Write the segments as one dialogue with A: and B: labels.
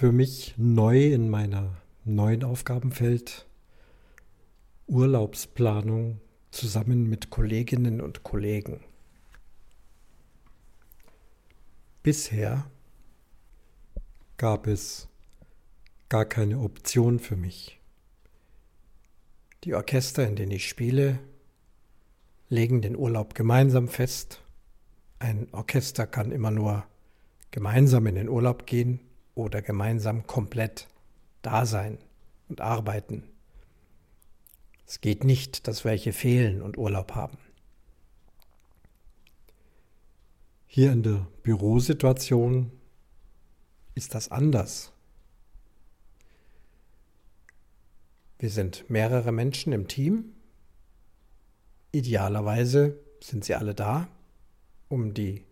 A: für mich neu in meiner neuen Aufgabenfeld Urlaubsplanung zusammen mit Kolleginnen und Kollegen. Bisher gab es gar keine Option für mich. Die Orchester, in denen ich spiele, legen den Urlaub gemeinsam fest. Ein Orchester kann immer nur gemeinsam in den Urlaub gehen oder gemeinsam komplett da sein und arbeiten. Es geht nicht, dass welche fehlen und Urlaub haben. Hier in der Bürosituation ist das anders. Wir sind mehrere Menschen im Team. Idealerweise sind sie alle da, um die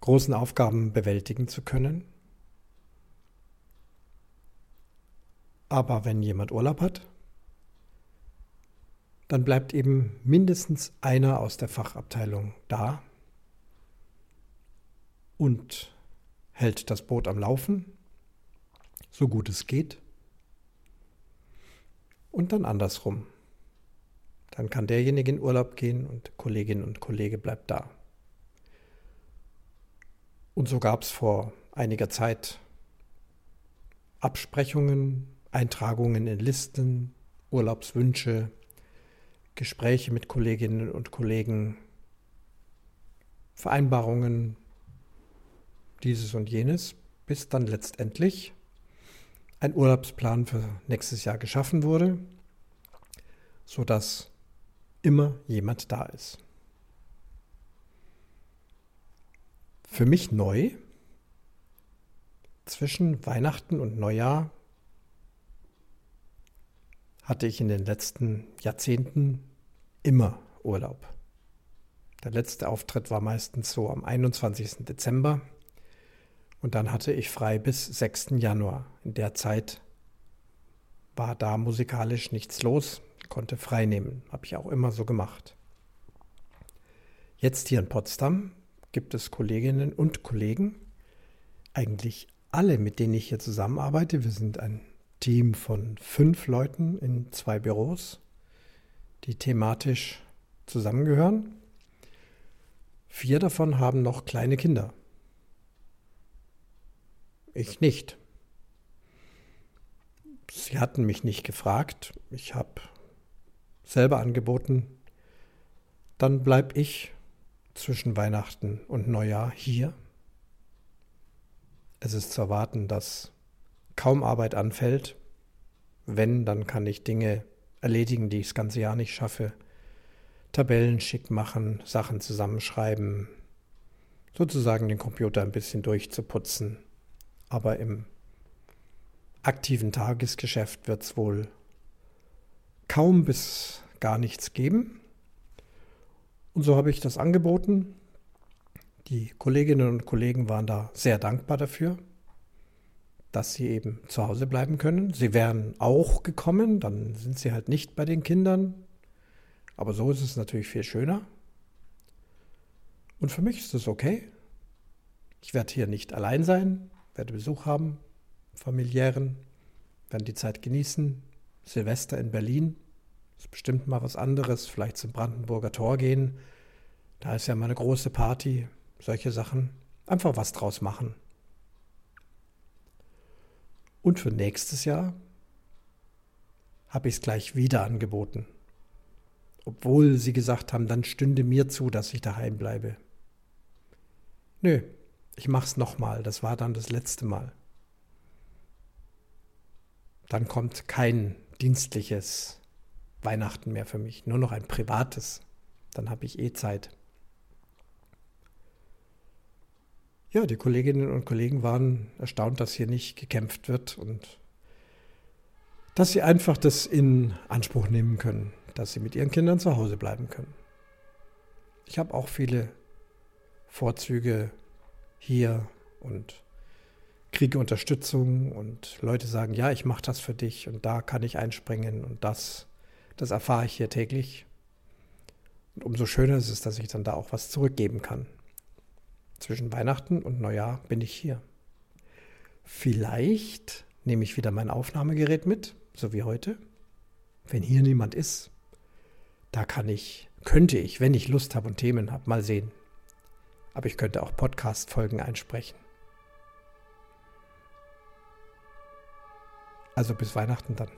A: großen Aufgaben bewältigen zu können. Aber wenn jemand Urlaub hat, dann bleibt eben mindestens einer aus der Fachabteilung da und hält das Boot am Laufen, so gut es geht. Und dann andersrum. Dann kann derjenige in Urlaub gehen und Kollegin und Kollege bleibt da. Und so gab es vor einiger Zeit Absprechungen, Eintragungen in Listen, Urlaubswünsche, Gespräche mit Kolleginnen und Kollegen, Vereinbarungen, dieses und jenes, bis dann letztendlich ein Urlaubsplan für nächstes Jahr geschaffen wurde, sodass immer jemand da ist. Für mich neu, zwischen Weihnachten und Neujahr hatte ich in den letzten Jahrzehnten immer Urlaub. Der letzte Auftritt war meistens so am 21. Dezember und dann hatte ich frei bis 6. Januar. In der Zeit war da musikalisch nichts los, konnte frei nehmen, habe ich auch immer so gemacht. Jetzt hier in Potsdam gibt es Kolleginnen und Kollegen, eigentlich alle, mit denen ich hier zusammenarbeite. Wir sind ein Team von fünf Leuten in zwei Büros, die thematisch zusammengehören. Vier davon haben noch kleine Kinder. Ich nicht. Sie hatten mich nicht gefragt. Ich habe selber angeboten. Dann bleibe ich zwischen Weihnachten und Neujahr hier. Es ist zu erwarten, dass kaum Arbeit anfällt. Wenn, dann kann ich Dinge erledigen, die ich das ganze Jahr nicht schaffe. Tabellen schick machen, Sachen zusammenschreiben, sozusagen den Computer ein bisschen durchzuputzen. Aber im aktiven Tagesgeschäft wird es wohl kaum bis gar nichts geben. Und so habe ich das angeboten. Die Kolleginnen und Kollegen waren da sehr dankbar dafür dass sie eben zu Hause bleiben können. Sie wären auch gekommen, dann sind sie halt nicht bei den Kindern. Aber so ist es natürlich viel schöner. Und für mich ist es okay. Ich werde hier nicht allein sein, werde Besuch haben, familiären, werde die Zeit genießen. Silvester in Berlin ist bestimmt mal was anderes, vielleicht zum Brandenburger Tor gehen. Da ist ja mal eine große Party, solche Sachen. Einfach was draus machen. Und für nächstes Jahr habe ich es gleich wieder angeboten. Obwohl sie gesagt haben, dann stünde mir zu, dass ich daheim bleibe. Nö, ich mach's nochmal. Das war dann das letzte Mal. Dann kommt kein dienstliches Weihnachten mehr für mich, nur noch ein privates. Dann habe ich eh Zeit. Ja, die Kolleginnen und Kollegen waren erstaunt, dass hier nicht gekämpft wird und dass sie einfach das in Anspruch nehmen können, dass sie mit ihren Kindern zu Hause bleiben können. Ich habe auch viele Vorzüge hier und kriege Unterstützung und Leute sagen, ja, ich mache das für dich und da kann ich einspringen und das, das erfahre ich hier täglich. Und umso schöner ist es, dass ich dann da auch was zurückgeben kann. Zwischen Weihnachten und Neujahr bin ich hier. Vielleicht nehme ich wieder mein Aufnahmegerät mit, so wie heute. Wenn hier niemand ist, da kann ich, könnte ich, wenn ich Lust habe und Themen habe, mal sehen. Aber ich könnte auch Podcast-Folgen einsprechen. Also bis Weihnachten dann.